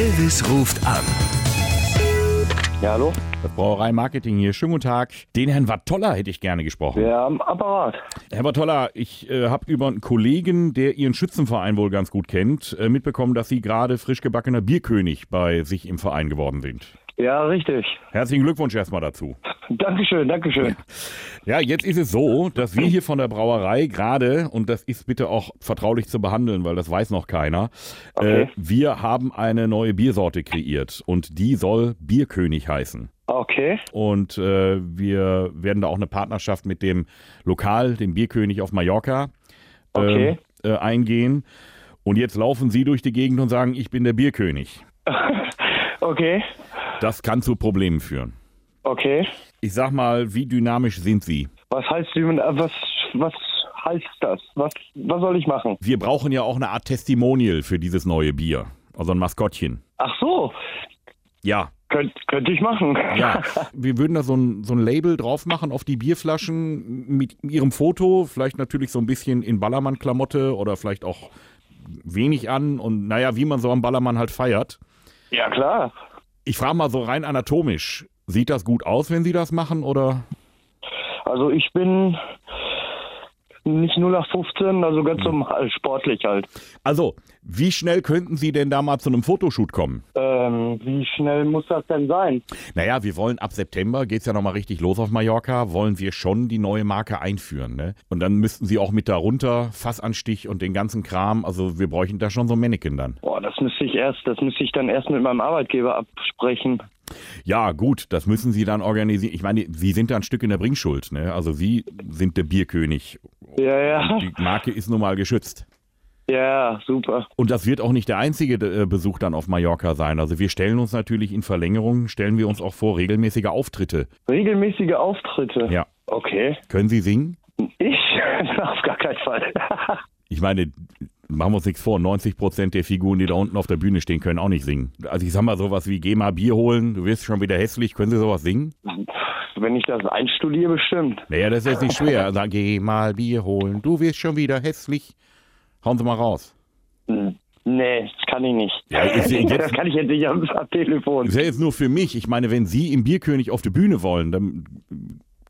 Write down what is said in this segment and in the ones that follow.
Elvis ruft an. Ja, hallo? Das Brauerei Marketing hier. Schönen guten Tag. Den Herrn Wattoller hätte ich gerne gesprochen. Ja, am Apparat. Herr Wattoller, ich äh, habe über einen Kollegen, der Ihren Schützenverein wohl ganz gut kennt, äh, mitbekommen, dass Sie gerade frisch gebackener Bierkönig bei sich im Verein geworden sind. Ja, richtig. Herzlichen Glückwunsch erstmal dazu. Dankeschön, Dankeschön. Ja, jetzt ist es so, dass wir hier von der Brauerei gerade, und das ist bitte auch vertraulich zu behandeln, weil das weiß noch keiner, Okay. äh, wir haben eine neue Biersorte kreiert und die soll Bierkönig heißen. Okay. Und äh, wir werden da auch eine Partnerschaft mit dem Lokal, dem Bierkönig auf Mallorca, Okay. äh, äh, eingehen. Und jetzt laufen Sie durch die Gegend und sagen, ich bin der Bierkönig. Okay. Das kann zu Problemen führen. Okay. Ich sag mal, wie dynamisch sind Sie? Was heißt was was heißt das? Was was soll ich machen? Wir brauchen ja auch eine Art Testimonial für dieses neue Bier. Also ein Maskottchen. Ach so. Ja. Könnt, könnte ich machen. Ja, wir würden da so ein, so ein Label drauf machen auf die Bierflaschen mit ihrem Foto, vielleicht natürlich so ein bisschen in Ballermann-Klamotte oder vielleicht auch wenig an und naja, wie man so am Ballermann halt feiert. Ja, klar. Ich frage mal so rein anatomisch, sieht das gut aus, wenn Sie das machen oder? Also ich bin nicht 0 nach 15, also ganz normal, sportlich halt. Also, wie schnell könnten Sie denn da mal zu einem Fotoshoot kommen? Ähm, wie schnell muss das denn sein? Naja, wir wollen ab September, geht's ja nochmal richtig los auf Mallorca, wollen wir schon die neue Marke einführen. Ne? Und dann müssten Sie auch mit darunter Fassanstich und den ganzen Kram, also wir bräuchten da schon so ein Mannequin dann. Boah, das müsste ich erst, das müsste ich dann erst mit meinem Arbeitgeber absprechen. Ja, gut, das müssen Sie dann organisieren. Ich meine, Sie sind da ein Stück in der Bringschuld. Ne? Also Sie sind der Bierkönig. Ja, ja. Die Marke ist nun mal geschützt. Ja, super. Und das wird auch nicht der einzige äh, Besuch dann auf Mallorca sein. Also wir stellen uns natürlich in Verlängerung, stellen wir uns auch vor, regelmäßige Auftritte. Regelmäßige Auftritte. Ja. Okay. Können Sie singen? Ich? Auf gar keinen Fall. Ich meine, machen wir uns nichts vor, 90 Prozent der Figuren, die da unten auf der Bühne stehen, können auch nicht singen. Also ich sag mal sowas wie, geh mal Bier holen, du wirst schon wieder hässlich, können Sie sowas singen? Wenn ich das einstudiere, bestimmt. Naja, das ist jetzt nicht schwer. Sag, geh mal Bier holen, du wirst schon wieder hässlich. Hauen Sie mal raus. Hm. Nee, das kann ich nicht. Ja, ist jetzt- das kann ich jetzt nicht am, am Telefon. Das ist ja jetzt nur für mich. Ich meine, wenn Sie im Bierkönig auf die Bühne wollen, dann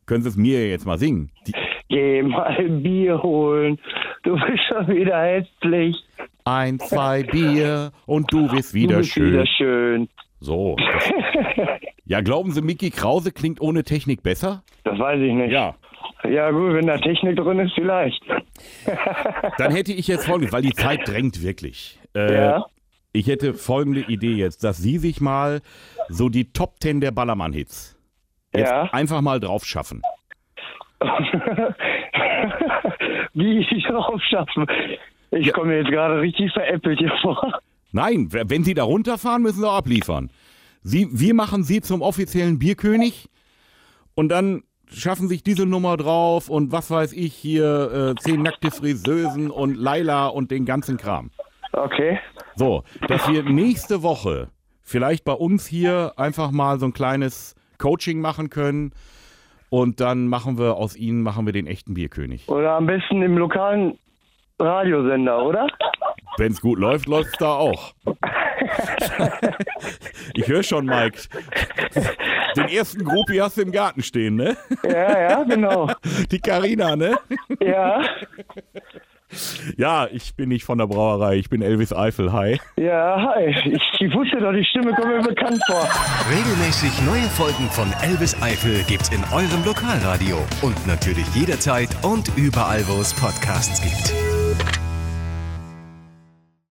können Sie es mir jetzt mal singen. Die, Geh mal ein Bier holen. Du bist schon wieder hässlich. ein, zwei Bier und du wirst Du wieder bist schön. wieder schön. So. Ja, glauben Sie, Mickey Krause klingt ohne Technik besser? Das weiß ich nicht. Ja. Ja, gut, wenn da Technik drin ist, vielleicht. Dann hätte ich jetzt folgendes, weil die Zeit drängt wirklich. Äh, Ja. Ich hätte folgende Idee jetzt, dass Sie sich mal so die Top 10 der Ballermann-Hits Ja. einfach mal drauf schaffen. Wie ich drauf schaffen. Ich Ja. komme jetzt gerade richtig veräppelt hier vor. Nein, wenn Sie da runterfahren, müssen Sie auch abliefern. Sie, wir machen Sie zum offiziellen Bierkönig und dann schaffen sich diese Nummer drauf und was weiß ich hier, äh, zehn nackte Friseusen und Laila und den ganzen Kram. Okay. So, dass wir nächste Woche vielleicht bei uns hier einfach mal so ein kleines Coaching machen können und dann machen wir aus Ihnen machen wir den echten Bierkönig. Oder am besten im lokalen Radiosender, oder? Wenn es gut läuft, läuft es da auch. ich höre schon, Mike. Den ersten Gruppi hast du im Garten stehen, ne? Ja, ja, genau. Die Karina, ne? Ja, Ja, ich bin nicht von der Brauerei, ich bin Elvis Eifel. Hi. ja, hi. Ich, ich wusste doch, die Stimme kommt mir bekannt vor. Regelmäßig neue Folgen von Elvis Eifel gibt's in eurem Lokalradio und natürlich jederzeit und überall, wo es Podcasts gibt.